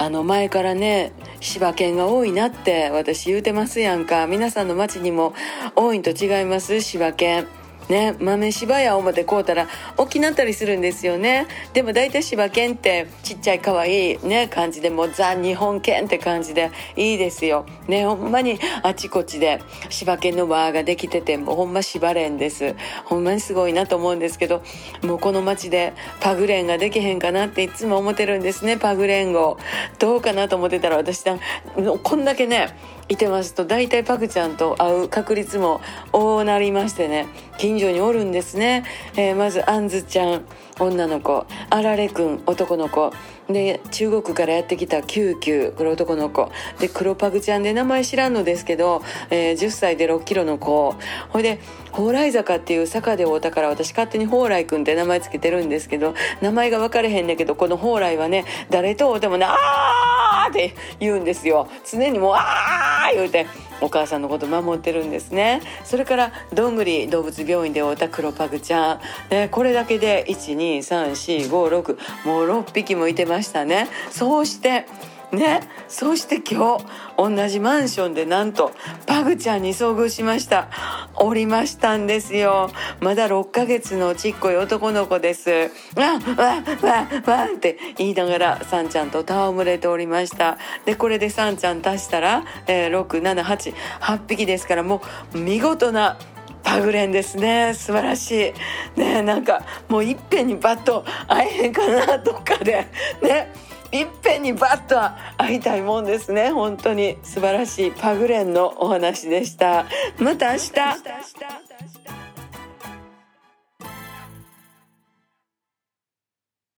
あの前からね柴犬が多いなって私言うてますやんか。皆さんの町にも多いんと違います柴犬ね豆柴や思って買うたら大きなったりするんですよね。でも大体柴犬ってちっちゃい可愛いね感じでもうザ日本犬って感じでいいですよ。ねほんまにあちこちで柴犬の輪ができててもうほんま柴連です。ほんまにすごいなと思うんですけどもうこの町でパグ連ができへんかなっていつも思ってるんですねパグ連号。どうかなと思ってたら私こんだけねいてますと大体パグちゃんと会う確率も多なりましてね。近所におるんですね、えー、まずあんずちゃん女の子。あられくん男の子。で中国からやってきたキューキューこれ男の子。で黒パグちゃんで名前知らんのですけど、えー、10歳で6キロの子。ほいで蓬莱坂っていう坂で会うたから私勝手に蓬莱くんって名前つけてるんですけど名前が分かれへんねんけどこの蓬莱はね誰と会うてもね「あ」って言うんですよ。常にもう「ああ!」言うてお母さんのこと守ってるんですね。それからどんぐり動物病院で会うた黒パグちゃん、ね、これだけで12345 6もう6匹もいてましたね。そうしてね。そして今日同じマンションでなんとパグちゃんに遭遇しました。おりましたんですよ。まだ6ヶ月のちっこい男の子です。わわわわって言いながらサンちゃんと戯れておりました。でこれでサンちゃん足したら、えー、6788匹ですからもう見事なパグレンですね。素晴らしい。ねなんかもういっぺんにバッと会えへんかなどっかで。ね。いっぺんにバッと会いたいもんですね。本当に素晴らしいパグレンのお話でした。また明日。